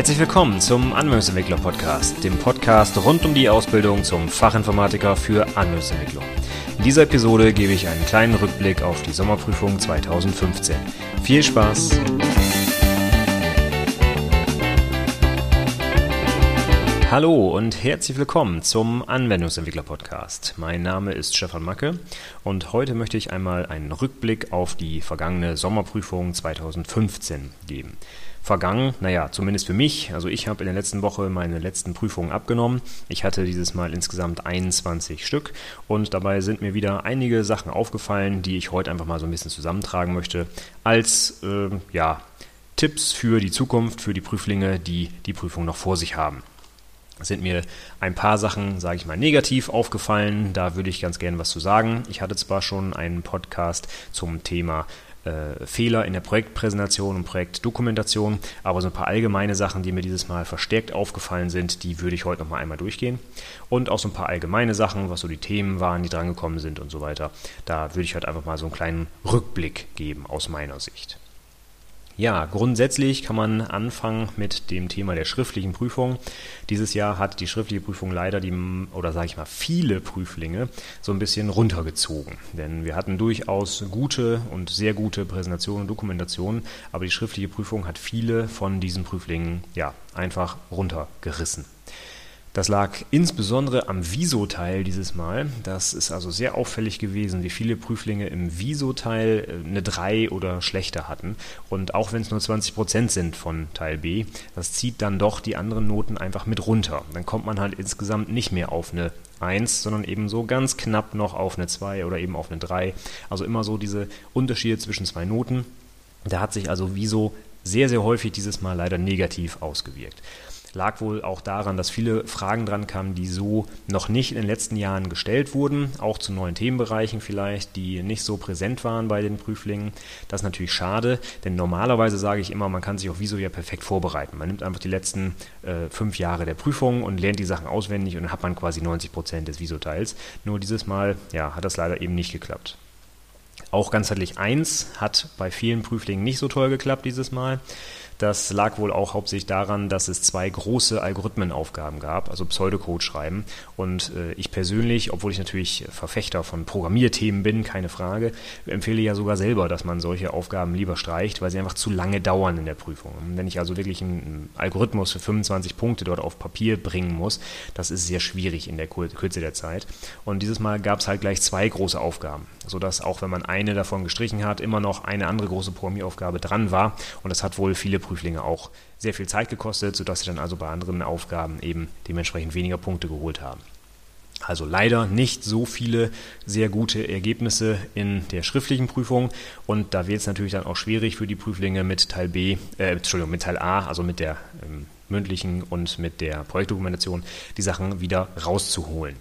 Herzlich willkommen zum Anwendungsentwickler Podcast, dem Podcast rund um die Ausbildung zum Fachinformatiker für Anwendungsentwicklung. In dieser Episode gebe ich einen kleinen Rückblick auf die Sommerprüfung 2015. Viel Spaß! Hallo und herzlich willkommen zum Anwendungsentwickler Podcast. Mein Name ist Stefan Macke und heute möchte ich einmal einen Rückblick auf die vergangene Sommerprüfung 2015 geben. Vergangen, naja, zumindest für mich. Also ich habe in der letzten Woche meine letzten Prüfungen abgenommen. Ich hatte dieses Mal insgesamt 21 Stück und dabei sind mir wieder einige Sachen aufgefallen, die ich heute einfach mal so ein bisschen zusammentragen möchte als äh, ja, Tipps für die Zukunft, für die Prüflinge, die die Prüfung noch vor sich haben sind mir ein paar Sachen, sage ich mal, negativ aufgefallen. Da würde ich ganz gerne was zu sagen. Ich hatte zwar schon einen Podcast zum Thema äh, Fehler in der Projektpräsentation und Projektdokumentation, aber so ein paar allgemeine Sachen, die mir dieses Mal verstärkt aufgefallen sind, die würde ich heute noch mal einmal durchgehen. Und auch so ein paar allgemeine Sachen, was so die Themen waren, die drangekommen sind und so weiter. Da würde ich heute einfach mal so einen kleinen Rückblick geben aus meiner Sicht. Ja, grundsätzlich kann man anfangen mit dem Thema der schriftlichen Prüfung. Dieses Jahr hat die schriftliche Prüfung leider die, oder sage ich mal, viele Prüflinge so ein bisschen runtergezogen. Denn wir hatten durchaus gute und sehr gute Präsentationen und Dokumentationen, aber die schriftliche Prüfung hat viele von diesen Prüflingen ja einfach runtergerissen. Das lag insbesondere am Viso-Teil dieses Mal. Das ist also sehr auffällig gewesen, wie viele Prüflinge im Viso-Teil äh, eine 3 oder schlechter hatten. Und auch wenn es nur 20 Prozent sind von Teil B, das zieht dann doch die anderen Noten einfach mit runter. Dann kommt man halt insgesamt nicht mehr auf eine 1, sondern eben so ganz knapp noch auf eine 2 oder eben auf eine 3. Also immer so diese Unterschiede zwischen zwei Noten. Da hat sich also Viso sehr, sehr häufig dieses Mal leider negativ ausgewirkt. Lag wohl auch daran, dass viele Fragen dran kamen, die so noch nicht in den letzten Jahren gestellt wurden, auch zu neuen Themenbereichen vielleicht, die nicht so präsent waren bei den Prüflingen. Das ist natürlich schade, denn normalerweise sage ich immer, man kann sich auf Viso ja perfekt vorbereiten. Man nimmt einfach die letzten äh, fünf Jahre der Prüfung und lernt die Sachen auswendig und dann hat man quasi 90 Prozent des Viso-Teils. Nur dieses Mal ja, hat das leider eben nicht geklappt. Auch ganzheitlich 1 hat bei vielen Prüflingen nicht so toll geklappt dieses Mal. Das lag wohl auch hauptsächlich daran, dass es zwei große Algorithmenaufgaben gab, also Pseudocode schreiben. Und äh, ich persönlich, obwohl ich natürlich Verfechter von Programmierthemen bin, keine Frage, empfehle ja sogar selber, dass man solche Aufgaben lieber streicht, weil sie einfach zu lange dauern in der Prüfung. Wenn ich also wirklich einen Algorithmus für 25 Punkte dort auf Papier bringen muss, das ist sehr schwierig in der Kürze der Zeit. Und dieses Mal gab es halt gleich zwei große Aufgaben, sodass auch wenn man eine davon gestrichen hat, immer noch eine andere große Programmieraufgabe dran war. Und das hat wohl viele Prüflinge auch sehr viel Zeit gekostet, sodass sie dann also bei anderen Aufgaben eben dementsprechend weniger Punkte geholt haben. Also leider nicht so viele sehr gute Ergebnisse in der schriftlichen Prüfung und da wird es natürlich dann auch schwierig für die Prüflinge mit Teil B, äh, Entschuldigung, mit Teil A, also mit der ähm, mündlichen und mit der Projektdokumentation, die Sachen wieder rauszuholen.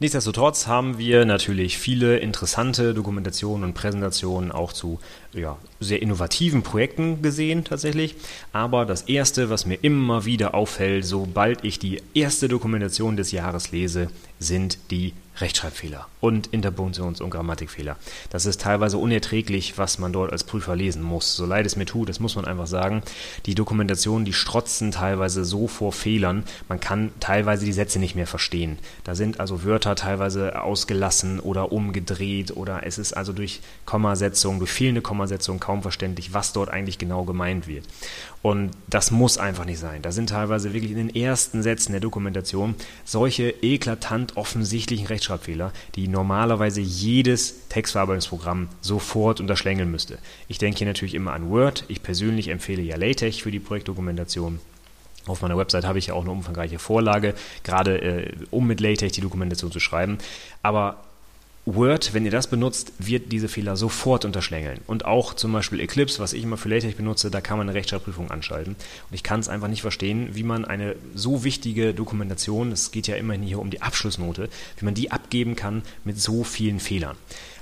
Nichtsdestotrotz haben wir natürlich viele interessante Dokumentationen und Präsentationen auch zu ja, sehr innovativen Projekten gesehen tatsächlich. Aber das Erste, was mir immer wieder auffällt, sobald ich die erste Dokumentation des Jahres lese, sind die Rechtschreibfehler und Interpunktions- und Grammatikfehler. Das ist teilweise unerträglich, was man dort als Prüfer lesen muss. So leid es mir tut, das muss man einfach sagen. Die Dokumentationen, die strotzen teilweise so vor Fehlern, man kann teilweise die Sätze nicht mehr verstehen. Da sind also Wörter teilweise ausgelassen oder umgedreht oder es ist also durch Kommasetzung, durch fehlende Kommasetzung kaum verständlich, was dort eigentlich genau gemeint wird. Und das muss einfach nicht sein. Da sind teilweise wirklich in den ersten Sätzen der Dokumentation solche eklatant offensichtlichen Rechtschreibfehler, die normalerweise jedes Textverarbeitungsprogramm sofort unterschlängeln müsste. Ich denke hier natürlich immer an Word. Ich persönlich empfehle ja LaTeX für die Projektdokumentation. Auf meiner Website habe ich ja auch eine umfangreiche Vorlage, gerade äh, um mit LaTeX die Dokumentation zu schreiben. Aber Word, wenn ihr das benutzt, wird diese Fehler sofort unterschlängeln. Und auch zum Beispiel Eclipse, was ich immer für LaTeX benutze, da kann man eine Rechtschreibprüfung anschalten. Und ich kann es einfach nicht verstehen, wie man eine so wichtige Dokumentation, es geht ja immerhin hier um die Abschlussnote, wie man die abgeben kann mit so vielen Fehlern.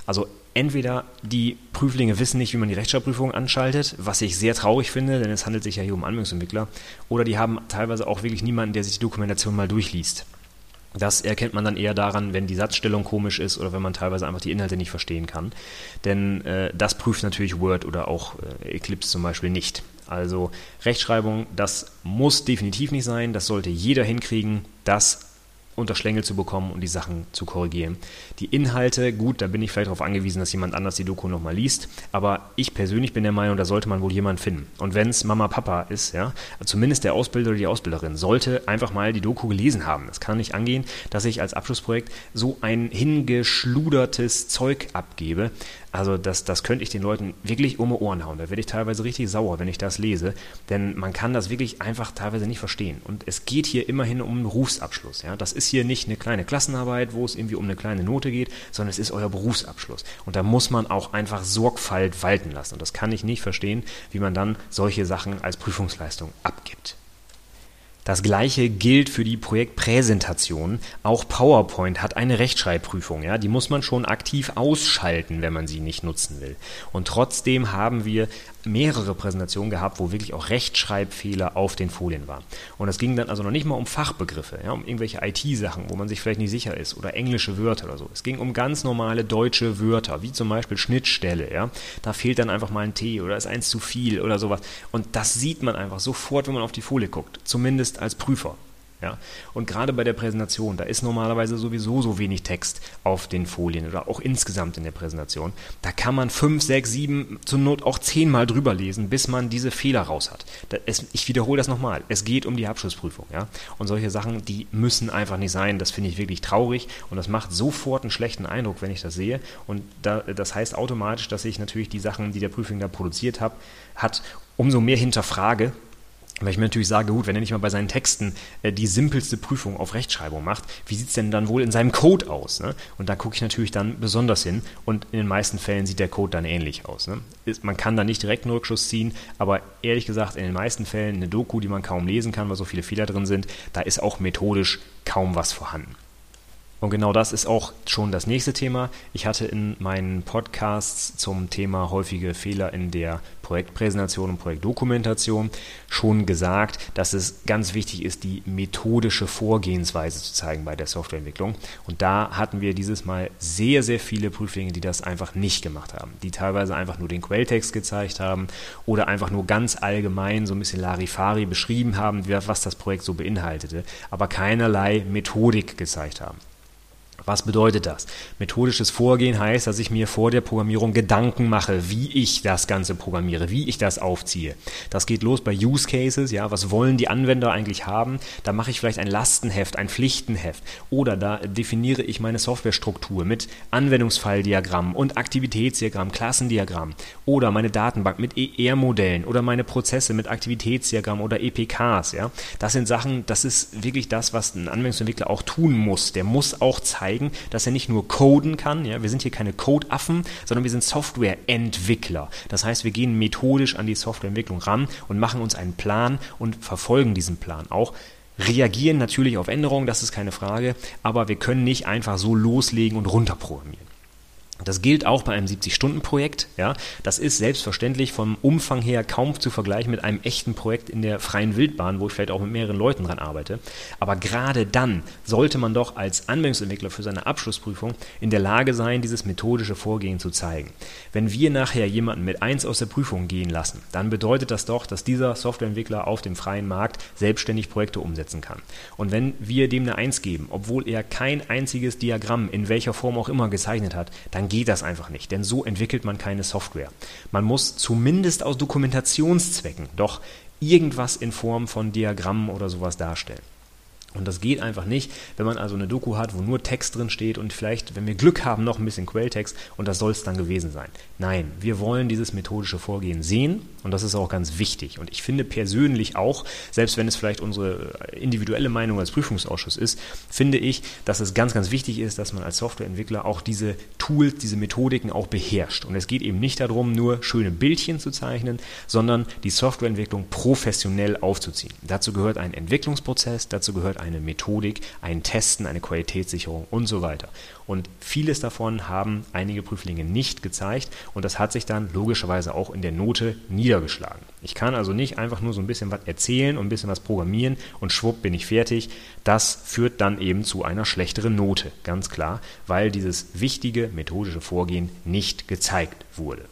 Also entweder die Prüflinge wissen nicht, wie man die Rechtschreibprüfung anschaltet, was ich sehr traurig finde, denn es handelt sich ja hier um Anwendungsentwickler, oder die haben teilweise auch wirklich niemanden, der sich die Dokumentation mal durchliest. Das erkennt man dann eher daran, wenn die Satzstellung komisch ist oder wenn man teilweise einfach die Inhalte nicht verstehen kann. Denn äh, das prüft natürlich Word oder auch äh, Eclipse zum Beispiel nicht. Also Rechtschreibung, das muss definitiv nicht sein, das sollte jeder hinkriegen, das unter Schlängel zu bekommen und die Sachen zu korrigieren. Die Inhalte, gut, da bin ich vielleicht darauf angewiesen, dass jemand anders die Doku nochmal liest, aber ich persönlich bin der Meinung, da sollte man wohl jemanden finden. Und wenn es Mama, Papa ist, ja, zumindest der Ausbilder oder die Ausbilderin sollte einfach mal die Doku gelesen haben. Es kann nicht angehen, dass ich als Abschlussprojekt so ein hingeschludertes Zeug abgebe, also das, das könnte ich den Leuten wirklich um die Ohren hauen. Da werde ich teilweise richtig sauer, wenn ich das lese, denn man kann das wirklich einfach teilweise nicht verstehen. Und es geht hier immerhin um einen Berufsabschluss. Ja? Das ist hier nicht eine kleine Klassenarbeit, wo es irgendwie um eine kleine Note geht, sondern es ist euer Berufsabschluss. Und da muss man auch einfach Sorgfalt walten lassen. Und das kann ich nicht verstehen, wie man dann solche Sachen als Prüfungsleistung abgibt. Das gleiche gilt für die Projektpräsentation. Auch PowerPoint hat eine Rechtschreibprüfung. Ja, die muss man schon aktiv ausschalten, wenn man sie nicht nutzen will. Und trotzdem haben wir mehrere Präsentationen gehabt, wo wirklich auch Rechtschreibfehler auf den Folien waren. Und es ging dann also noch nicht mal um Fachbegriffe, ja, um irgendwelche IT-Sachen, wo man sich vielleicht nicht sicher ist oder englische Wörter oder so. Es ging um ganz normale deutsche Wörter, wie zum Beispiel Schnittstelle. Ja. Da fehlt dann einfach mal ein T oder ist eins zu viel oder sowas. Und das sieht man einfach sofort, wenn man auf die Folie guckt. Zumindest als Prüfer. Ja? Und gerade bei der Präsentation, da ist normalerweise sowieso so wenig Text auf den Folien oder auch insgesamt in der Präsentation. Da kann man fünf, sechs, sieben, zur Not auch zehnmal drüber lesen, bis man diese Fehler raus hat. Ist, ich wiederhole das nochmal. Es geht um die Abschlussprüfung. Ja? Und solche Sachen, die müssen einfach nicht sein. Das finde ich wirklich traurig und das macht sofort einen schlechten Eindruck, wenn ich das sehe. Und da, das heißt automatisch, dass ich natürlich die Sachen, die der Prüfling da produziert hab, hat, umso mehr hinterfrage weil ich mir natürlich sage, gut, wenn er nicht mal bei seinen Texten äh, die simpelste Prüfung auf Rechtschreibung macht, wie sieht es denn dann wohl in seinem Code aus? Ne? Und da gucke ich natürlich dann besonders hin und in den meisten Fällen sieht der Code dann ähnlich aus. Ne? Ist, man kann da nicht direkt einen Rückschuss ziehen, aber ehrlich gesagt, in den meisten Fällen eine Doku, die man kaum lesen kann, weil so viele Fehler drin sind, da ist auch methodisch kaum was vorhanden. Und genau das ist auch schon das nächste Thema. Ich hatte in meinen Podcasts zum Thema häufige Fehler in der Projektpräsentation und Projektdokumentation schon gesagt, dass es ganz wichtig ist, die methodische Vorgehensweise zu zeigen bei der Softwareentwicklung. Und da hatten wir dieses Mal sehr, sehr viele Prüflinge, die das einfach nicht gemacht haben, die teilweise einfach nur den Quelltext gezeigt haben oder einfach nur ganz allgemein so ein bisschen Larifari beschrieben haben, was das Projekt so beinhaltete, aber keinerlei Methodik gezeigt haben. Was bedeutet das? Methodisches Vorgehen heißt, dass ich mir vor der Programmierung Gedanken mache, wie ich das Ganze programmiere, wie ich das aufziehe. Das geht los bei Use Cases, ja, was wollen die Anwender eigentlich haben? Da mache ich vielleicht ein Lastenheft, ein Pflichtenheft oder da definiere ich meine Softwarestruktur mit Anwendungsfalldiagramm und Aktivitätsdiagramm, Klassendiagramm oder meine Datenbank mit ER-Modellen oder meine Prozesse mit Aktivitätsdiagramm oder EPKs, ja. Das sind Sachen, das ist wirklich das, was ein Anwendungsentwickler auch tun muss. Der muss auch zeigen, zeigen, dass er nicht nur coden kann. Ja, wir sind hier keine Codeaffen, sondern wir sind Softwareentwickler. Das heißt, wir gehen methodisch an die Softwareentwicklung ran und machen uns einen Plan und verfolgen diesen Plan auch reagieren natürlich auf Änderungen, das ist keine Frage, aber wir können nicht einfach so loslegen und runterprogrammieren. Das gilt auch bei einem 70-Stunden-Projekt. Ja. Das ist selbstverständlich vom Umfang her kaum zu vergleichen mit einem echten Projekt in der freien Wildbahn, wo ich vielleicht auch mit mehreren Leuten dran arbeite. Aber gerade dann sollte man doch als Anwendungsentwickler für seine Abschlussprüfung in der Lage sein, dieses methodische Vorgehen zu zeigen. Wenn wir nachher jemanden mit eins aus der Prüfung gehen lassen, dann bedeutet das doch, dass dieser Softwareentwickler auf dem freien Markt selbstständig Projekte umsetzen kann. Und wenn wir dem eine Eins geben, obwohl er kein einziges Diagramm in welcher Form auch immer gezeichnet hat, dann geht das einfach nicht, denn so entwickelt man keine Software. Man muss zumindest aus Dokumentationszwecken doch irgendwas in Form von Diagrammen oder sowas darstellen. Und das geht einfach nicht, wenn man also eine Doku hat, wo nur Text drin steht und vielleicht, wenn wir Glück haben, noch ein bisschen Quelltext und das soll es dann gewesen sein. Nein, wir wollen dieses methodische Vorgehen sehen und das ist auch ganz wichtig. Und ich finde persönlich auch, selbst wenn es vielleicht unsere individuelle Meinung als Prüfungsausschuss ist, finde ich, dass es ganz, ganz wichtig ist, dass man als Softwareentwickler auch diese Tools, diese Methodiken auch beherrscht. Und es geht eben nicht darum, nur schöne Bildchen zu zeichnen, sondern die Softwareentwicklung professionell aufzuziehen. Dazu gehört ein Entwicklungsprozess, dazu gehört eine Methodik, ein Testen, eine Qualitätssicherung und so weiter. Und vieles davon haben einige Prüflinge nicht gezeigt und das hat sich dann logischerweise auch in der Note niedergeschlagen. Ich kann also nicht einfach nur so ein bisschen was erzählen und ein bisschen was programmieren und schwupp bin ich fertig. Das führt dann eben zu einer schlechteren Note, ganz klar, weil dieses wichtige methodische Vorgehen nicht gezeigt wurde.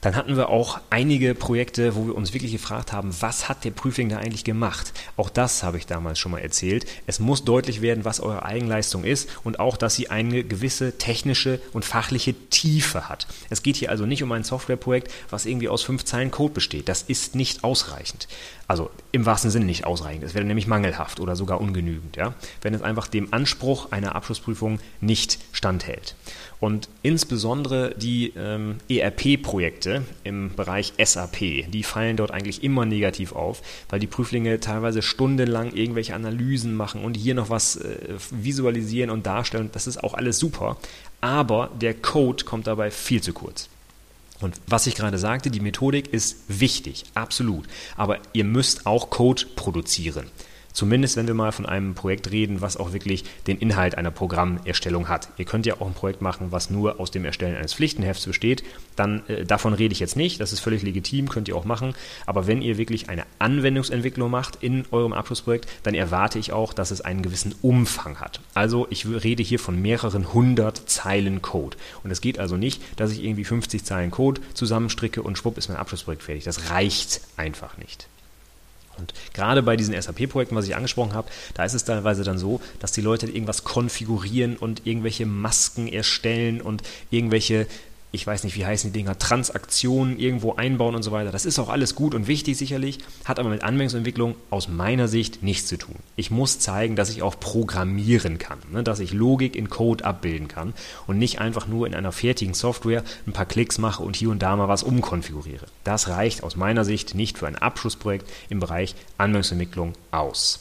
Dann hatten wir auch einige Projekte, wo wir uns wirklich gefragt haben, was hat der Prüfling da eigentlich gemacht? Auch das habe ich damals schon mal erzählt. Es muss deutlich werden, was eure Eigenleistung ist und auch, dass sie eine gewisse technische und fachliche Tiefe hat. Es geht hier also nicht um ein Softwareprojekt, was irgendwie aus fünf Zeilen Code besteht. Das ist nicht ausreichend. Also im wahrsten Sinne nicht ausreichend. Es wäre nämlich mangelhaft oder sogar ungenügend, ja? wenn es einfach dem Anspruch einer Abschlussprüfung nicht standhält. Und insbesondere die ähm, ERP-Projekte im Bereich SAP, die fallen dort eigentlich immer negativ auf, weil die Prüflinge teilweise stundenlang irgendwelche Analysen machen und hier noch was äh, visualisieren und darstellen. Das ist auch alles super, aber der Code kommt dabei viel zu kurz. Und was ich gerade sagte, die Methodik ist wichtig, absolut. Aber ihr müsst auch Code produzieren. Zumindest wenn wir mal von einem Projekt reden, was auch wirklich den Inhalt einer Programmerstellung hat. Ihr könnt ja auch ein Projekt machen, was nur aus dem Erstellen eines Pflichtenhefts besteht. Dann äh, davon rede ich jetzt nicht. Das ist völlig legitim, könnt ihr auch machen. Aber wenn ihr wirklich eine Anwendungsentwicklung macht in eurem Abschlussprojekt, dann erwarte ich auch, dass es einen gewissen Umfang hat. Also ich rede hier von mehreren hundert Zeilen Code. Und es geht also nicht, dass ich irgendwie 50 Zeilen Code zusammenstricke und schwupp ist mein Abschlussprojekt fertig. Das reicht einfach nicht. Und gerade bei diesen SAP-Projekten, was ich angesprochen habe, da ist es teilweise dann so, dass die Leute irgendwas konfigurieren und irgendwelche Masken erstellen und irgendwelche ich weiß nicht, wie heißen die Dinger, Transaktionen irgendwo einbauen und so weiter. Das ist auch alles gut und wichtig sicherlich, hat aber mit Anwendungsentwicklung aus meiner Sicht nichts zu tun. Ich muss zeigen, dass ich auch programmieren kann, ne, dass ich Logik in Code abbilden kann und nicht einfach nur in einer fertigen Software ein paar Klicks mache und hier und da mal was umkonfiguriere. Das reicht aus meiner Sicht nicht für ein Abschlussprojekt im Bereich Anwendungsentwicklung aus.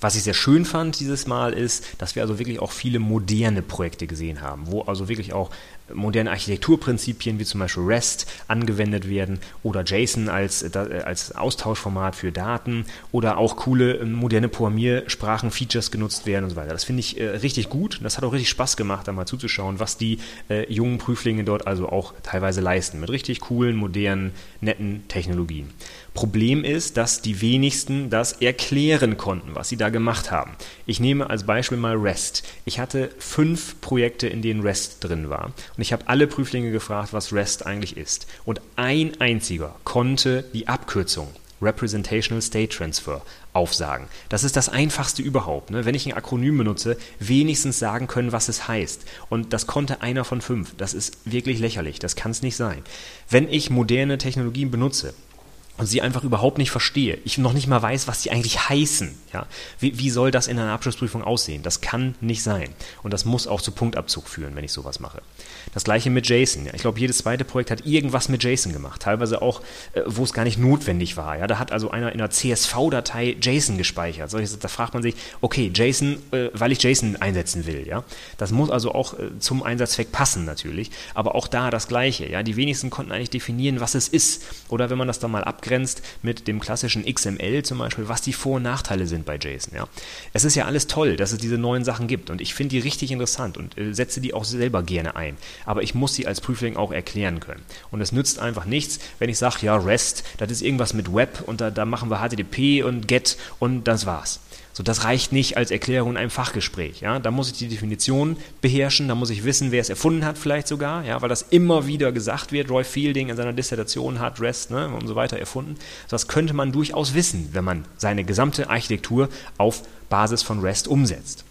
Was ich sehr schön fand dieses Mal ist, dass wir also wirklich auch viele moderne Projekte gesehen haben, wo also wirklich auch moderne Architekturprinzipien wie zum Beispiel REST angewendet werden oder JSON als, äh, als Austauschformat für Daten oder auch coole ähm, moderne Programmiersprachen, Features genutzt werden und so weiter. Das finde ich äh, richtig gut. Das hat auch richtig Spaß gemacht, da mal zuzuschauen, was die äh, jungen Prüflinge dort also auch teilweise leisten mit richtig coolen, modernen, netten Technologien. Problem ist, dass die wenigsten das erklären konnten, was sie da gemacht haben. Ich nehme als Beispiel mal REST. Ich hatte fünf Projekte, in denen REST drin war. Und ich habe alle Prüflinge gefragt, was REST eigentlich ist. Und ein einziger konnte die Abkürzung Representational State Transfer aufsagen. Das ist das einfachste überhaupt. Ne? Wenn ich ein Akronym benutze, wenigstens sagen können, was es heißt. Und das konnte einer von fünf. Das ist wirklich lächerlich. Das kann es nicht sein. Wenn ich moderne Technologien benutze, und sie einfach überhaupt nicht verstehe, ich noch nicht mal weiß, was die eigentlich heißen. Ja? Wie, wie soll das in einer Abschlussprüfung aussehen? Das kann nicht sein. Und das muss auch zu Punktabzug führen, wenn ich sowas mache. Das gleiche mit JSON. Ja? Ich glaube, jedes zweite Projekt hat irgendwas mit JSON gemacht. Teilweise auch, äh, wo es gar nicht notwendig war. Ja? Da hat also einer in einer CSV-Datei JSON gespeichert. So, da fragt man sich, okay, JSON, äh, weil ich JSON einsetzen will. Ja? Das muss also auch äh, zum Einsatzzweck passen natürlich. Aber auch da das Gleiche. Ja? Die wenigsten konnten eigentlich definieren, was es ist. Oder wenn man das dann mal abgrenzt, abgrenzt mit dem klassischen XML zum Beispiel, was die Vor- und Nachteile sind bei JSON. Ja. Es ist ja alles toll, dass es diese neuen Sachen gibt und ich finde die richtig interessant und äh, setze die auch selber gerne ein. Aber ich muss sie als Prüfling auch erklären können. Und es nützt einfach nichts, wenn ich sage, ja, REST, das ist irgendwas mit Web und da, da machen wir HTTP und GET und das war's. So, das reicht nicht als Erklärung in einem Fachgespräch. Ja? Da muss ich die Definition beherrschen, da muss ich wissen, wer es erfunden hat, vielleicht sogar, ja? weil das immer wieder gesagt wird. Roy Fielding in seiner Dissertation hat REST ne? und so weiter erfunden. Das könnte man durchaus wissen, wenn man seine gesamte Architektur auf Basis von REST umsetzt.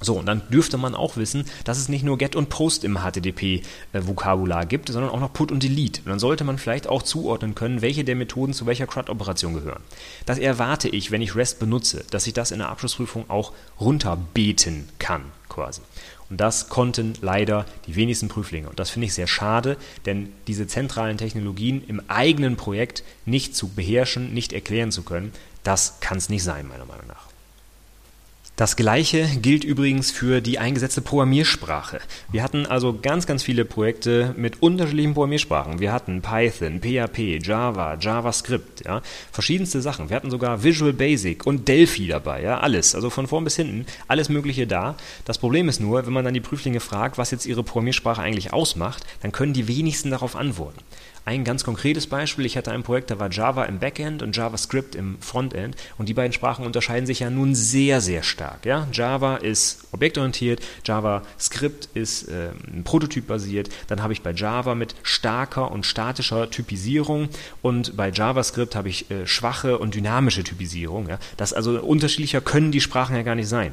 So, und dann dürfte man auch wissen, dass es nicht nur Get und Post im HTTP-Vokabular gibt, sondern auch noch Put und Delete. Und dann sollte man vielleicht auch zuordnen können, welche der Methoden zu welcher CRUD-Operation gehören. Das erwarte ich, wenn ich REST benutze, dass ich das in der Abschlussprüfung auch runterbeten kann, quasi. Und das konnten leider die wenigsten Prüflinge. Und das finde ich sehr schade, denn diese zentralen Technologien im eigenen Projekt nicht zu beherrschen, nicht erklären zu können, das kann es nicht sein, meiner Meinung nach. Das gleiche gilt übrigens für die eingesetzte Programmiersprache. Wir hatten also ganz, ganz viele Projekte mit unterschiedlichen Programmiersprachen. Wir hatten Python, PHP, Java, JavaScript, ja, verschiedenste Sachen. Wir hatten sogar Visual Basic und Delphi dabei, ja, alles. Also von vorn bis hinten, alles Mögliche da. Das Problem ist nur, wenn man dann die Prüflinge fragt, was jetzt ihre Programmiersprache eigentlich ausmacht, dann können die wenigsten darauf antworten. Ein ganz konkretes Beispiel. Ich hatte ein Projekt, da war Java im Backend und JavaScript im Frontend und die beiden Sprachen unterscheiden sich ja nun sehr, sehr stark. Ja? Java ist objektorientiert, JavaScript ist äh, prototypbasiert. Dann habe ich bei Java mit starker und statischer Typisierung und bei JavaScript habe ich äh, schwache und dynamische Typisierung. Ja? Das also unterschiedlicher können die Sprachen ja gar nicht sein.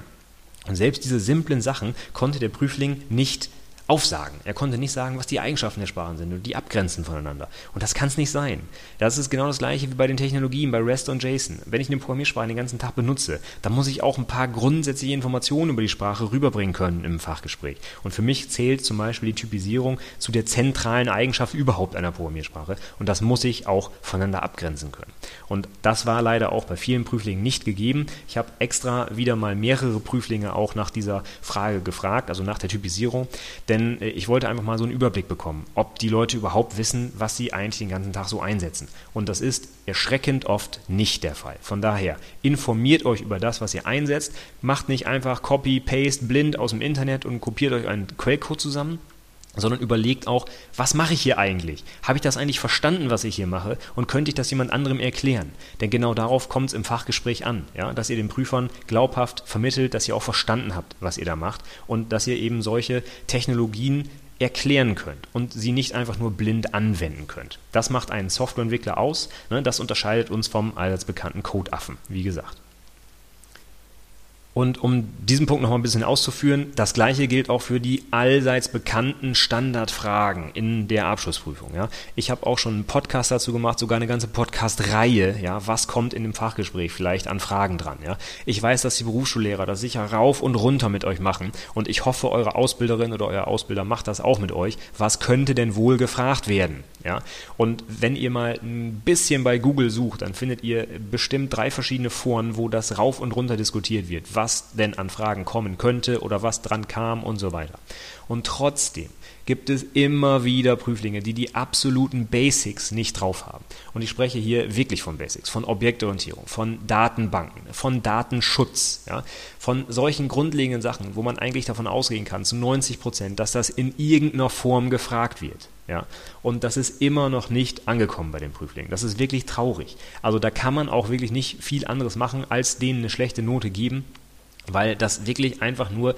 Und selbst diese simplen Sachen konnte der Prüfling nicht aufsagen. Er konnte nicht sagen, was die Eigenschaften der Sprachen sind und die abgrenzen voneinander. Und das kann es nicht sein. Das ist genau das gleiche wie bei den Technologien, bei REST und JSON. Wenn ich eine Programmiersprache den ganzen Tag benutze, dann muss ich auch ein paar grundsätzliche Informationen über die Sprache rüberbringen können im Fachgespräch. Und für mich zählt zum Beispiel die Typisierung zu der zentralen Eigenschaft überhaupt einer Programmiersprache. Und das muss ich auch voneinander abgrenzen können. Und das war leider auch bei vielen Prüflingen nicht gegeben. Ich habe extra wieder mal mehrere Prüflinge auch nach dieser Frage gefragt, also nach der Typisierung. Denn äh, ich wollte einfach mal so einen Überblick bekommen, ob die Leute überhaupt wissen, was sie eigentlich den ganzen Tag so einsetzen. Und das ist erschreckend oft nicht der Fall. Von daher, informiert euch über das, was ihr einsetzt. Macht nicht einfach Copy, Paste blind aus dem Internet und kopiert euch einen Quellcode zusammen, sondern überlegt auch, was mache ich hier eigentlich? Habe ich das eigentlich verstanden, was ich hier mache? Und könnte ich das jemand anderem erklären? Denn genau darauf kommt es im Fachgespräch an, ja? dass ihr den Prüfern glaubhaft vermittelt, dass ihr auch verstanden habt, was ihr da macht und dass ihr eben solche Technologien erklären könnt und sie nicht einfach nur blind anwenden könnt. Das macht einen Softwareentwickler aus. Ne? Das unterscheidet uns vom allseits bekannten Codeaffen, wie gesagt. Und um diesen Punkt noch mal ein bisschen auszuführen, das gleiche gilt auch für die allseits bekannten Standardfragen in der Abschlussprüfung. Ja. Ich habe auch schon einen Podcast dazu gemacht, sogar eine ganze Podcast-Reihe. Ja, was kommt in dem Fachgespräch vielleicht an Fragen dran? Ja. Ich weiß, dass die Berufsschullehrer das sicher rauf und runter mit euch machen und ich hoffe, eure Ausbilderin oder euer Ausbilder macht das auch mit euch. Was könnte denn wohl gefragt werden? Ja. Und wenn ihr mal ein bisschen bei Google sucht, dann findet ihr bestimmt drei verschiedene Foren, wo das rauf und runter diskutiert wird. Was was denn an Fragen kommen könnte oder was dran kam und so weiter. Und trotzdem gibt es immer wieder Prüflinge, die die absoluten Basics nicht drauf haben. Und ich spreche hier wirklich von Basics, von Objektorientierung, von Datenbanken, von Datenschutz, ja, von solchen grundlegenden Sachen, wo man eigentlich davon ausgehen kann, zu 90 Prozent, dass das in irgendeiner Form gefragt wird. Ja, und das ist immer noch nicht angekommen bei den Prüflingen. Das ist wirklich traurig. Also da kann man auch wirklich nicht viel anderes machen, als denen eine schlechte Note geben weil das wirklich einfach nur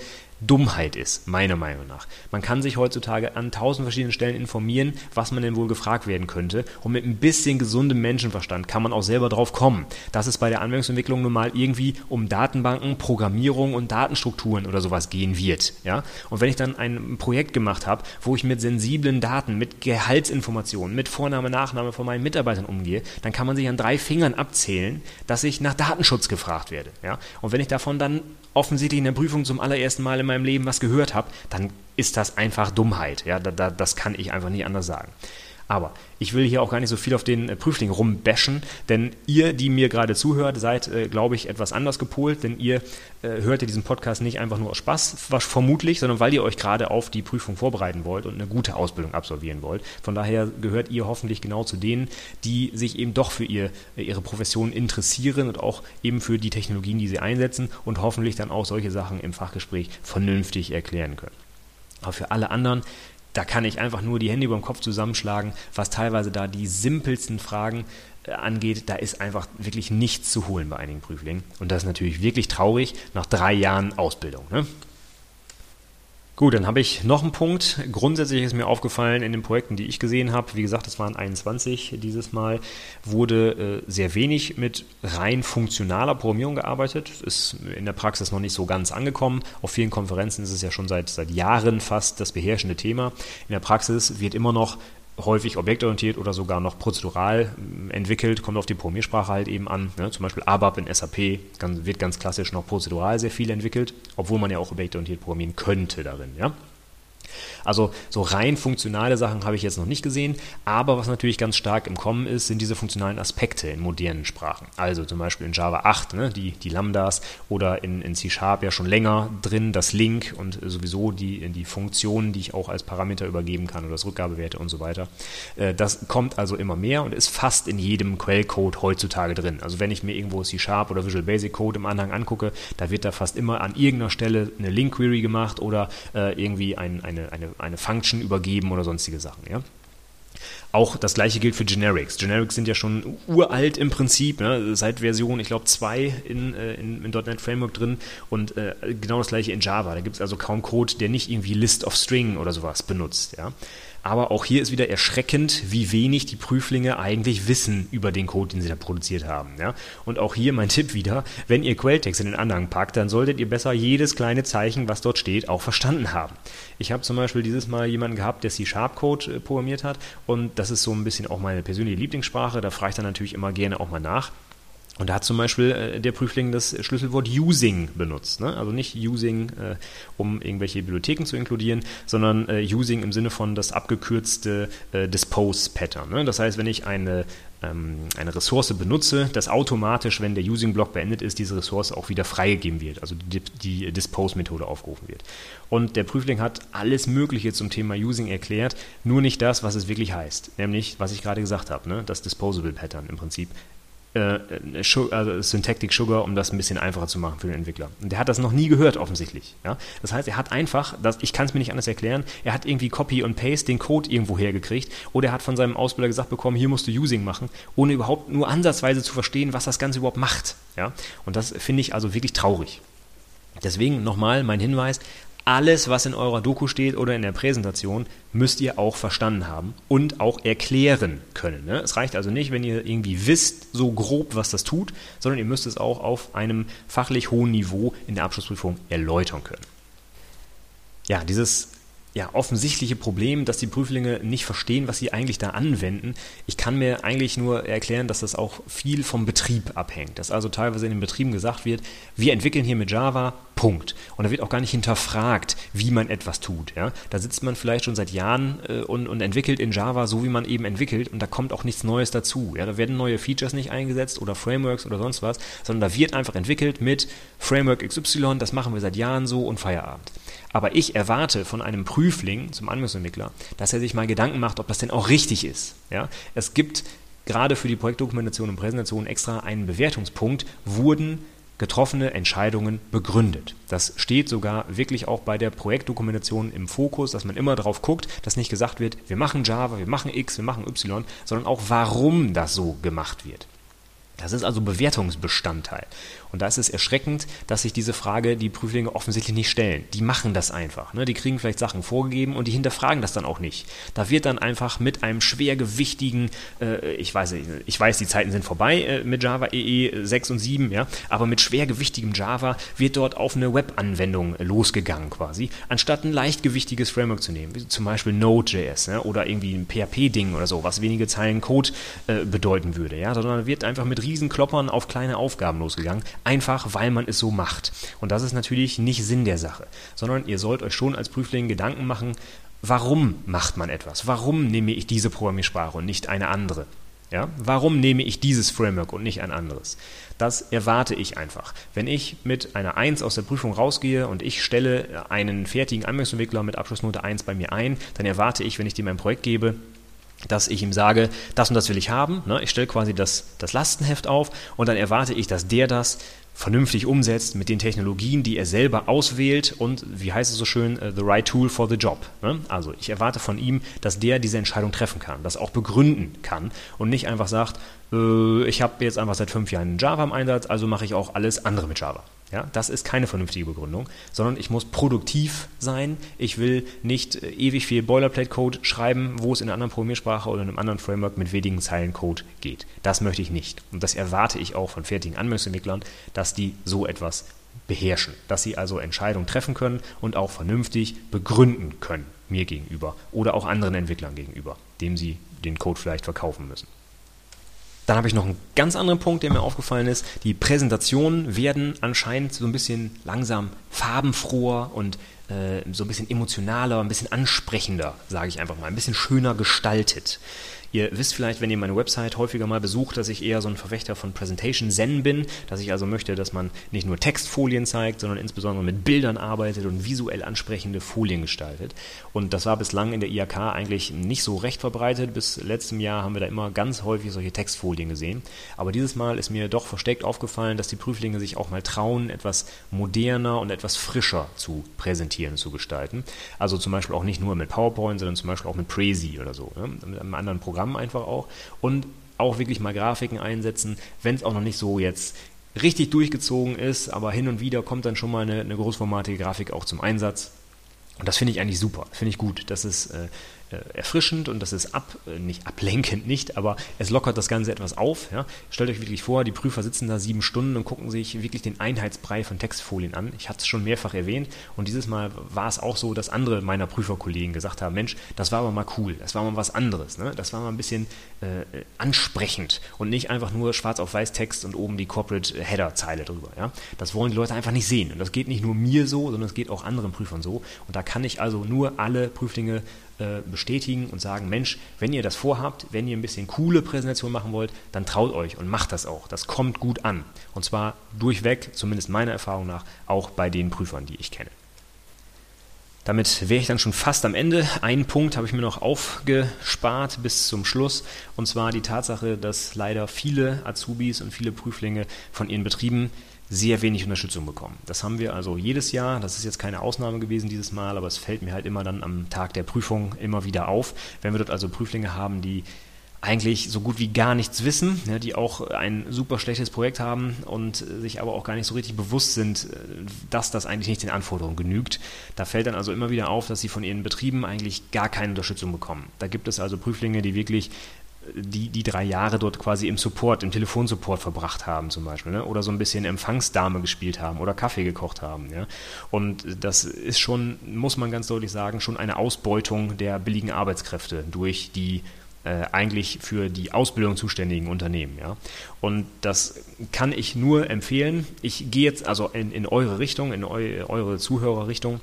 Dummheit ist, meiner Meinung nach. Man kann sich heutzutage an tausend verschiedenen Stellen informieren, was man denn wohl gefragt werden könnte. Und mit ein bisschen gesundem Menschenverstand kann man auch selber drauf kommen, dass es bei der Anwendungsentwicklung nun mal irgendwie um Datenbanken, Programmierung und Datenstrukturen oder sowas gehen wird. Ja? Und wenn ich dann ein Projekt gemacht habe, wo ich mit sensiblen Daten, mit Gehaltsinformationen, mit Vorname, Nachname von meinen Mitarbeitern umgehe, dann kann man sich an drei Fingern abzählen, dass ich nach Datenschutz gefragt werde. Ja? Und wenn ich davon dann offensichtlich in der Prüfung zum allerersten Mal in meinem Leben was gehört habe, dann ist das einfach Dummheit. Ja, da, da, das kann ich einfach nicht anders sagen. Aber ich will hier auch gar nicht so viel auf den äh, Prüfling rumbashen, denn ihr, die mir gerade zuhört, seid, äh, glaube ich, etwas anders gepolt, denn ihr äh, hört ja diesen Podcast nicht einfach nur aus Spaß, vermutlich, sondern weil ihr euch gerade auf die Prüfung vorbereiten wollt und eine gute Ausbildung absolvieren wollt. Von daher gehört ihr hoffentlich genau zu denen, die sich eben doch für ihr, äh, ihre Profession interessieren und auch eben für die Technologien, die sie einsetzen und hoffentlich dann auch solche Sachen im Fachgespräch vernünftig erklären können. Aber für alle anderen da kann ich einfach nur die Hände über dem Kopf zusammenschlagen, was teilweise da die simpelsten Fragen äh, angeht. Da ist einfach wirklich nichts zu holen bei einigen Prüflingen. Und das ist natürlich wirklich traurig nach drei Jahren Ausbildung. Ne? Gut, dann habe ich noch einen Punkt. Grundsätzlich ist mir aufgefallen in den Projekten, die ich gesehen habe, wie gesagt, es waren 21 dieses Mal, wurde äh, sehr wenig mit rein funktionaler Programmierung gearbeitet. Ist in der Praxis noch nicht so ganz angekommen. Auf vielen Konferenzen ist es ja schon seit, seit Jahren fast das beherrschende Thema. In der Praxis wird immer noch häufig objektorientiert oder sogar noch prozedural ähm, entwickelt, kommt auf die Programmiersprache halt eben an. Ne? Zum Beispiel ABAP in SAP ganz, wird ganz klassisch noch prozedural sehr viel entwickelt, obwohl man ja auch objektorientiert programmieren könnte darin. Ja? Also so rein funktionale Sachen habe ich jetzt noch nicht gesehen, aber was natürlich ganz stark im Kommen ist, sind diese funktionalen Aspekte in modernen Sprachen. Also zum Beispiel in Java 8, ne, die, die Lambdas oder in, in C Sharp ja schon länger drin, das Link und sowieso die, die Funktionen, die ich auch als Parameter übergeben kann oder das Rückgabewerte und so weiter. Äh, das kommt also immer mehr und ist fast in jedem Quellcode heutzutage drin. Also wenn ich mir irgendwo C Sharp oder Visual Basic Code im Anhang angucke, da wird da fast immer an irgendeiner Stelle eine Link Query gemacht oder äh, irgendwie ein, eine, eine, eine Function übergeben oder sonstige Sachen. Ja? Auch das gleiche gilt für Generics. Generics sind ja schon uralt im Prinzip, ne? seit Version, ich glaube, 2 in, äh, in, in, .NET Framework drin und äh, genau das gleiche in Java. Da gibt es also kaum Code, der nicht irgendwie List of String oder sowas benutzt. Ja? Aber auch hier ist wieder erschreckend, wie wenig die Prüflinge eigentlich wissen über den Code, den sie da produziert haben. Ja? Und auch hier mein Tipp wieder, wenn ihr Quelltext in den Anhang packt, dann solltet ihr besser jedes kleine Zeichen, was dort steht, auch verstanden haben. Ich habe zum Beispiel dieses Mal jemanden gehabt, der C-Sharp-Code äh, programmiert hat und das ist so ein bisschen auch meine persönliche Lieblingssprache. Da frage ich dann natürlich immer gerne auch mal nach. Und da hat zum Beispiel äh, der Prüfling das Schlüsselwort using benutzt. Ne? Also nicht using, äh, um irgendwelche Bibliotheken zu inkludieren, sondern äh, using im Sinne von das abgekürzte äh, Dispose-Pattern. Ne? Das heißt, wenn ich eine, ähm, eine Ressource benutze, dass automatisch, wenn der Using-Block beendet ist, diese Ressource auch wieder freigegeben wird, also die, die Dispose-Methode aufgerufen wird. Und der Prüfling hat alles Mögliche zum Thema Using erklärt, nur nicht das, was es wirklich heißt. Nämlich, was ich gerade gesagt habe, ne? das Disposable-Pattern im Prinzip äh, also Syntactic Sugar, um das ein bisschen einfacher zu machen für den Entwickler. Und der hat das noch nie gehört, offensichtlich. Ja? Das heißt, er hat einfach, das, ich kann es mir nicht anders erklären, er hat irgendwie Copy und Paste den Code irgendwo hergekriegt oder er hat von seinem Ausbilder gesagt bekommen, hier musst du Using machen, ohne überhaupt nur ansatzweise zu verstehen, was das Ganze überhaupt macht. Ja? Und das finde ich also wirklich traurig. Deswegen nochmal mein Hinweis, alles, was in eurer Doku steht oder in der Präsentation, müsst ihr auch verstanden haben und auch erklären können. Ne? Es reicht also nicht, wenn ihr irgendwie wisst, so grob, was das tut, sondern ihr müsst es auch auf einem fachlich hohen Niveau in der Abschlussprüfung erläutern können. Ja, dieses ja, offensichtliche Problem, dass die Prüflinge nicht verstehen, was sie eigentlich da anwenden. Ich kann mir eigentlich nur erklären, dass das auch viel vom Betrieb abhängt. Dass also teilweise in den Betrieben gesagt wird, wir entwickeln hier mit Java, Punkt. Und da wird auch gar nicht hinterfragt, wie man etwas tut. Ja? Da sitzt man vielleicht schon seit Jahren äh, und, und, entwickelt in Java so, wie man eben entwickelt und da kommt auch nichts Neues dazu. Ja? Da werden neue Features nicht eingesetzt oder Frameworks oder sonst was, sondern da wird einfach entwickelt mit Framework XY, das machen wir seit Jahren so und Feierabend. Aber ich erwarte von einem Prüfling zum Anwendungsentwickler, dass er sich mal Gedanken macht, ob das denn auch richtig ist. Ja? Es gibt gerade für die Projektdokumentation und Präsentation extra einen Bewertungspunkt, wurden getroffene Entscheidungen begründet. Das steht sogar wirklich auch bei der Projektdokumentation im Fokus, dass man immer darauf guckt, dass nicht gesagt wird, wir machen Java, wir machen X, wir machen Y, sondern auch warum das so gemacht wird. Das ist also Bewertungsbestandteil. Und da ist es erschreckend, dass sich diese Frage die Prüflinge offensichtlich nicht stellen. Die machen das einfach. Ne? Die kriegen vielleicht Sachen vorgegeben und die hinterfragen das dann auch nicht. Da wird dann einfach mit einem schwergewichtigen, äh, ich, weiß, ich weiß, die Zeiten sind vorbei äh, mit Java EE 6 und 7, ja, aber mit schwergewichtigem Java wird dort auf eine Webanwendung losgegangen quasi, anstatt ein leichtgewichtiges Framework zu nehmen, wie zum Beispiel Node.js ne? oder irgendwie ein PHP-Ding oder so, was wenige Zeilen Code äh, bedeuten würde, ja, sondern wird einfach mit riesen Kloppern auf kleine Aufgaben losgegangen, einfach weil man es so macht. Und das ist natürlich nicht Sinn der Sache, sondern ihr sollt euch schon als Prüfling Gedanken machen, warum macht man etwas? Warum nehme ich diese Programmiersprache und nicht eine andere? Ja? Warum nehme ich dieses Framework und nicht ein anderes? Das erwarte ich einfach. Wenn ich mit einer 1 aus der Prüfung rausgehe und ich stelle einen fertigen Anwendungsentwickler mit Abschlussnote 1 bei mir ein, dann erwarte ich, wenn ich dem ein Projekt gebe, dass ich ihm sage, das und das will ich haben. Ne? Ich stelle quasi das, das Lastenheft auf und dann erwarte ich, dass der das vernünftig umsetzt mit den Technologien, die er selber auswählt und, wie heißt es so schön, uh, the right tool for the job. Ne? Also ich erwarte von ihm, dass der diese Entscheidung treffen kann, das auch begründen kann und nicht einfach sagt, äh, ich habe jetzt einfach seit fünf Jahren Java im Einsatz, also mache ich auch alles andere mit Java. Ja, das ist keine vernünftige Begründung, sondern ich muss produktiv sein. Ich will nicht äh, ewig viel Boilerplate-Code schreiben, wo es in einer anderen Programmiersprache oder in einem anderen Framework mit wenigen Zeilen Code geht. Das möchte ich nicht. Und das erwarte ich auch von fertigen Anwendungsentwicklern, dass die so etwas beherrschen, dass sie also Entscheidungen treffen können und auch vernünftig begründen können, mir gegenüber oder auch anderen Entwicklern gegenüber, dem sie den Code vielleicht verkaufen müssen. Dann habe ich noch einen ganz anderen Punkt, der mir aufgefallen ist. Die Präsentationen werden anscheinend so ein bisschen langsam farbenfroher und äh, so ein bisschen emotionaler, ein bisschen ansprechender, sage ich einfach mal, ein bisschen schöner gestaltet. Ihr wisst vielleicht, wenn ihr meine Website häufiger mal besucht, dass ich eher so ein Verfechter von Presentation Zen bin, dass ich also möchte, dass man nicht nur Textfolien zeigt, sondern insbesondere mit Bildern arbeitet und visuell ansprechende Folien gestaltet. Und das war bislang in der IHK eigentlich nicht so recht verbreitet. Bis letztem Jahr haben wir da immer ganz häufig solche Textfolien gesehen. Aber dieses Mal ist mir doch versteckt aufgefallen, dass die Prüflinge sich auch mal trauen, etwas moderner und etwas frischer zu präsentieren zu gestalten. Also zum Beispiel auch nicht nur mit PowerPoint, sondern zum Beispiel auch mit Prezi oder so, ne? mit einem anderen Programm einfach auch. Und auch wirklich mal Grafiken einsetzen, wenn es auch noch nicht so jetzt richtig durchgezogen ist, aber hin und wieder kommt dann schon mal eine, eine großformatige Grafik auch zum Einsatz. Und das finde ich eigentlich super, finde ich gut. Das ist äh, äh, erfrischend und das ist ab, äh, nicht ablenkend nicht, aber es lockert das Ganze etwas auf. Ja. Stellt euch wirklich vor, die Prüfer sitzen da sieben Stunden und gucken sich wirklich den Einheitsbrei von Textfolien an. Ich hatte es schon mehrfach erwähnt und dieses Mal war es auch so, dass andere meiner Prüferkollegen gesagt haben, Mensch, das war aber mal cool, das war mal was anderes, ne? das war mal ein bisschen äh, ansprechend und nicht einfach nur schwarz auf weiß Text und oben die Corporate Header Zeile drüber. Ja. Das wollen die Leute einfach nicht sehen und das geht nicht nur mir so, sondern es geht auch anderen Prüfern so und da kann ich also nur alle Prüflinge äh, bestätigen und sagen, Mensch, wenn ihr das vorhabt, wenn ihr ein bisschen coole Präsentation machen wollt, dann traut euch und macht das auch. Das kommt gut an. Und zwar durchweg, zumindest meiner Erfahrung nach, auch bei den Prüfern, die ich kenne. Damit wäre ich dann schon fast am Ende. Einen Punkt habe ich mir noch aufgespart bis zum Schluss, und zwar die Tatsache, dass leider viele Azubis und viele Prüflinge von ihren Betrieben sehr wenig Unterstützung bekommen. Das haben wir also jedes Jahr, das ist jetzt keine Ausnahme gewesen dieses Mal, aber es fällt mir halt immer dann am Tag der Prüfung immer wieder auf, wenn wir dort also Prüflinge haben, die eigentlich so gut wie gar nichts wissen, ja, die auch ein super schlechtes Projekt haben und sich aber auch gar nicht so richtig bewusst sind, dass das eigentlich nicht den Anforderungen genügt. Da fällt dann also immer wieder auf, dass sie von ihren Betrieben eigentlich gar keine Unterstützung bekommen. Da gibt es also Prüflinge, die wirklich die, die drei Jahre dort quasi im Support, im Telefonsupport verbracht haben zum Beispiel, ne? oder so ein bisschen Empfangsdame gespielt haben oder Kaffee gekocht haben. Ja? Und das ist schon, muss man ganz deutlich sagen, schon eine Ausbeutung der billigen Arbeitskräfte durch die äh, eigentlich für die Ausbildung zuständigen Unternehmen. Ja? Und das kann ich nur empfehlen. Ich gehe jetzt also in, in eure Richtung, in eu, eure Zuhörerrichtung.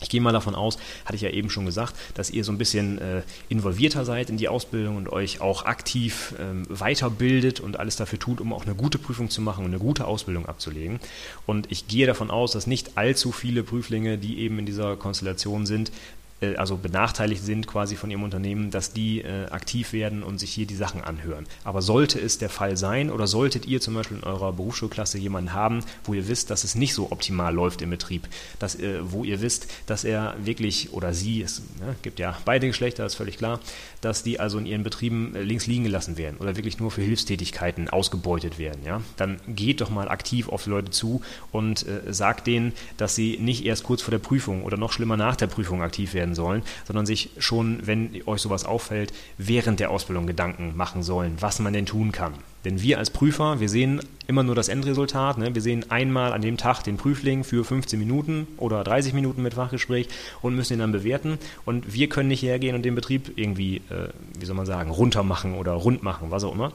Ich gehe mal davon aus, hatte ich ja eben schon gesagt, dass ihr so ein bisschen äh, involvierter seid in die Ausbildung und euch auch aktiv ähm, weiterbildet und alles dafür tut, um auch eine gute Prüfung zu machen und eine gute Ausbildung abzulegen. Und ich gehe davon aus, dass nicht allzu viele Prüflinge, die eben in dieser Konstellation sind, äh, also benachteiligt sind quasi von ihrem Unternehmen, dass die äh, aktiv werden und sich hier die Sachen anhören. Aber sollte es der Fall sein oder solltet ihr zum Beispiel in eurer Berufsschulklasse jemanden haben, wo ihr wisst, dass es nicht so optimal läuft im Betrieb, dass, äh, wo ihr wisst, dass er wirklich oder sie, es ne, gibt ja beide Geschlechter, ist völlig klar, dass die also in ihren Betrieben äh, links liegen gelassen werden oder wirklich nur für Hilfstätigkeiten ausgebeutet werden, ja, dann geht doch mal aktiv auf die Leute zu und äh, sagt denen, dass sie nicht erst kurz vor der Prüfung oder noch schlimmer nach der Prüfung aktiv werden sollen, sondern sich schon, wenn euch sowas auffällt, während der Ausbildung Gedanken machen sollen, was man denn tun kann. Denn wir als Prüfer, wir sehen immer nur das Endresultat. Ne? Wir sehen einmal an dem Tag den Prüfling für 15 Minuten oder 30 Minuten mit Fachgespräch und müssen ihn dann bewerten. Und wir können nicht hergehen und den Betrieb irgendwie, äh, wie soll man sagen, runter machen oder rund machen, was auch immer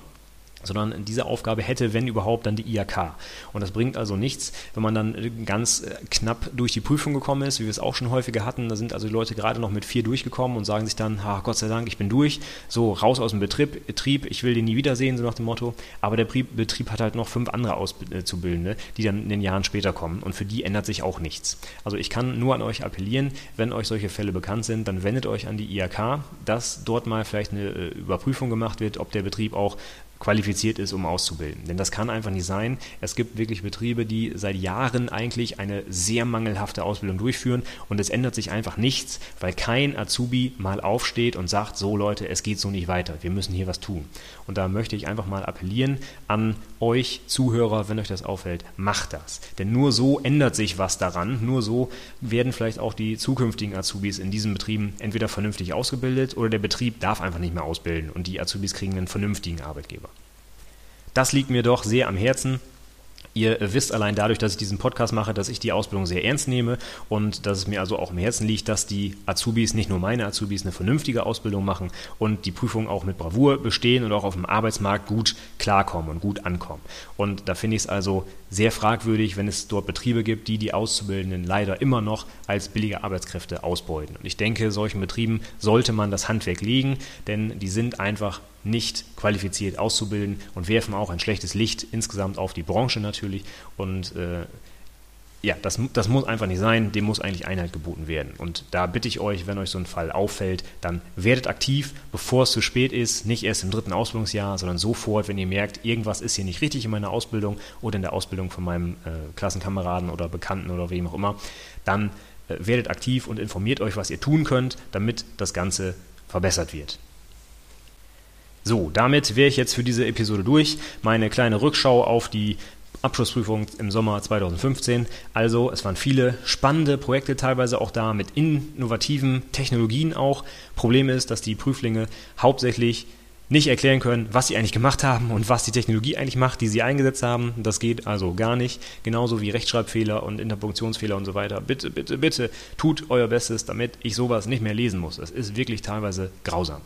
sondern diese Aufgabe hätte, wenn überhaupt, dann die IAK. Und das bringt also nichts, wenn man dann ganz äh, knapp durch die Prüfung gekommen ist, wie wir es auch schon häufiger hatten. Da sind also die Leute gerade noch mit vier durchgekommen und sagen sich dann, ha, Gott sei Dank, ich bin durch, so raus aus dem Betrieb, Betrieb ich will den nie wiedersehen, so nach dem Motto. Aber der Betrieb hat halt noch fünf andere Auszubildende, die dann in den Jahren später kommen und für die ändert sich auch nichts. Also ich kann nur an euch appellieren, wenn euch solche Fälle bekannt sind, dann wendet euch an die IAK, dass dort mal vielleicht eine äh, Überprüfung gemacht wird, ob der Betrieb auch qualifiziert ist, um auszubilden. Denn das kann einfach nicht sein. Es gibt wirklich Betriebe, die seit Jahren eigentlich eine sehr mangelhafte Ausbildung durchführen und es ändert sich einfach nichts, weil kein Azubi mal aufsteht und sagt, so Leute, es geht so nicht weiter, wir müssen hier was tun. Und da möchte ich einfach mal appellieren an euch Zuhörer, wenn euch das auffällt, macht das. Denn nur so ändert sich was daran, nur so werden vielleicht auch die zukünftigen Azubis in diesen Betrieben entweder vernünftig ausgebildet oder der Betrieb darf einfach nicht mehr ausbilden und die Azubis kriegen einen vernünftigen Arbeitgeber. Das liegt mir doch sehr am Herzen. Ihr wisst allein dadurch, dass ich diesen Podcast mache, dass ich die Ausbildung sehr ernst nehme und dass es mir also auch im Herzen liegt, dass die Azubis, nicht nur meine Azubis, eine vernünftige Ausbildung machen und die Prüfungen auch mit Bravour bestehen und auch auf dem Arbeitsmarkt gut klarkommen und gut ankommen. Und da finde ich es also sehr fragwürdig, wenn es dort Betriebe gibt, die die Auszubildenden leider immer noch als billige Arbeitskräfte ausbeuten. Und ich denke, solchen Betrieben sollte man das Handwerk legen, denn die sind einfach nicht qualifiziert auszubilden und werfen auch ein schlechtes Licht insgesamt auf die Branche natürlich. Und äh, ja, das, das muss einfach nicht sein, dem muss eigentlich Einheit geboten werden. Und da bitte ich euch, wenn euch so ein Fall auffällt, dann werdet aktiv, bevor es zu spät ist, nicht erst im dritten Ausbildungsjahr, sondern sofort, wenn ihr merkt, irgendwas ist hier nicht richtig in meiner Ausbildung oder in der Ausbildung von meinem äh, Klassenkameraden oder Bekannten oder wem auch immer, dann äh, werdet aktiv und informiert euch, was ihr tun könnt, damit das Ganze verbessert wird. So, damit wäre ich jetzt für diese Episode durch. Meine kleine Rückschau auf die Abschlussprüfung im Sommer 2015. Also es waren viele spannende Projekte teilweise auch da mit innovativen Technologien auch. Problem ist, dass die Prüflinge hauptsächlich nicht erklären können, was sie eigentlich gemacht haben und was die Technologie eigentlich macht, die sie eingesetzt haben. Das geht also gar nicht. Genauso wie Rechtschreibfehler und Interpunktionsfehler und so weiter. Bitte, bitte, bitte tut euer Bestes, damit ich sowas nicht mehr lesen muss. Es ist wirklich teilweise grausam.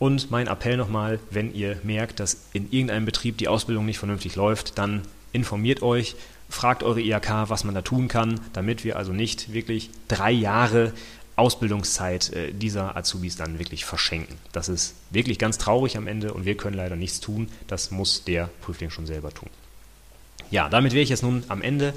Und mein Appell nochmal, wenn ihr merkt, dass in irgendeinem Betrieb die Ausbildung nicht vernünftig läuft, dann informiert euch, fragt eure IHK, was man da tun kann, damit wir also nicht wirklich drei Jahre Ausbildungszeit äh, dieser Azubis dann wirklich verschenken. Das ist wirklich ganz traurig am Ende und wir können leider nichts tun. Das muss der Prüfling schon selber tun. Ja, damit wäre ich jetzt nun am Ende.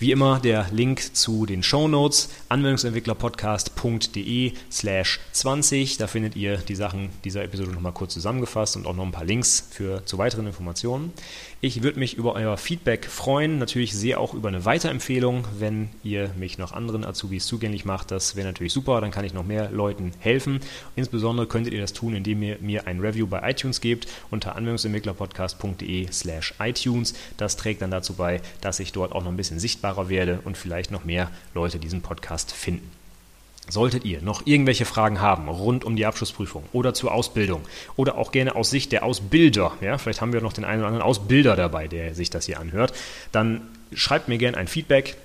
Wie immer der Link zu den Show Notes anwendungsentwicklerpodcast.de slash 20. Da findet ihr die Sachen dieser Episode nochmal kurz zusammengefasst und auch noch ein paar Links für, zu weiteren Informationen. Ich würde mich über euer Feedback freuen, natürlich sehr auch über eine Weiterempfehlung, wenn ihr mich noch anderen Azubis zugänglich macht. Das wäre natürlich super, dann kann ich noch mehr Leuten helfen. Insbesondere könntet ihr das tun, indem ihr mir ein Review bei iTunes gebt unter anwendungsentwicklerpodcast.de slash iTunes. Das trägt dann dazu bei, dass ich dort auch noch ein bisschen sichtbarer werde und vielleicht noch mehr Leute diesen Podcast finden. Solltet ihr noch irgendwelche Fragen haben rund um die Abschlussprüfung oder zur Ausbildung oder auch gerne aus Sicht der Ausbilder, ja, vielleicht haben wir noch den einen oder anderen Ausbilder dabei, der sich das hier anhört, dann schreibt mir gerne ein Feedback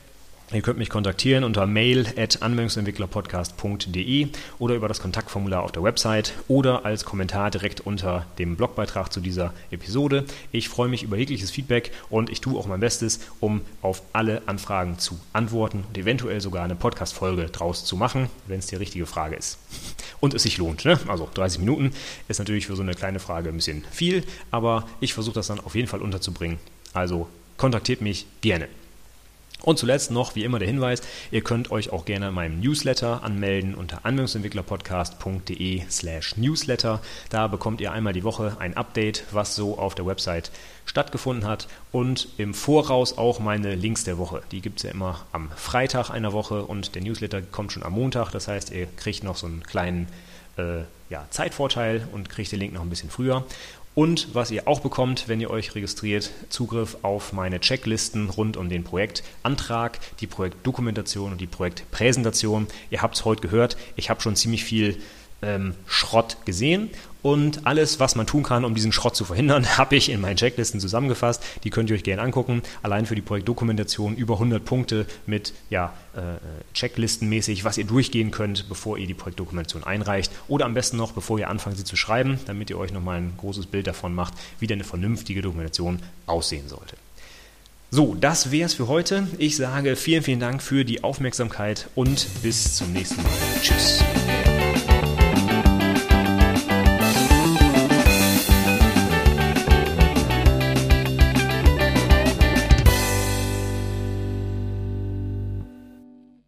Ihr könnt mich kontaktieren unter mail at anwendungsentwicklerpodcast.de oder über das Kontaktformular auf der Website oder als Kommentar direkt unter dem Blogbeitrag zu dieser Episode. Ich freue mich über jegliches Feedback und ich tue auch mein Bestes, um auf alle Anfragen zu antworten und eventuell sogar eine Podcast-Folge draus zu machen, wenn es die richtige Frage ist. Und es sich lohnt. Ne? Also 30 Minuten ist natürlich für so eine kleine Frage ein bisschen viel, aber ich versuche das dann auf jeden Fall unterzubringen. Also kontaktiert mich gerne. Und zuletzt noch, wie immer, der Hinweis, ihr könnt euch auch gerne meinem Newsletter anmelden unter anwendungsentwicklerpodcast.de slash newsletter. Da bekommt ihr einmal die Woche ein Update, was so auf der Website stattgefunden hat und im Voraus auch meine Links der Woche. Die gibt es ja immer am Freitag einer Woche und der Newsletter kommt schon am Montag. Das heißt, ihr kriegt noch so einen kleinen äh, ja, Zeitvorteil und kriegt den Link noch ein bisschen früher. Und was ihr auch bekommt, wenn ihr euch registriert, Zugriff auf meine Checklisten rund um den Projektantrag, die Projektdokumentation und die Projektpräsentation. Ihr habt es heute gehört, ich habe schon ziemlich viel ähm, Schrott gesehen. Und alles, was man tun kann, um diesen Schrott zu verhindern, habe ich in meinen Checklisten zusammengefasst. Die könnt ihr euch gerne angucken. Allein für die Projektdokumentation über 100 Punkte mit ja, äh, Checklistenmäßig, was ihr durchgehen könnt, bevor ihr die Projektdokumentation einreicht. Oder am besten noch, bevor ihr anfangt, sie zu schreiben, damit ihr euch nochmal ein großes Bild davon macht, wie denn eine vernünftige Dokumentation aussehen sollte. So, das wäre es für heute. Ich sage vielen, vielen Dank für die Aufmerksamkeit und bis zum nächsten Mal. Tschüss.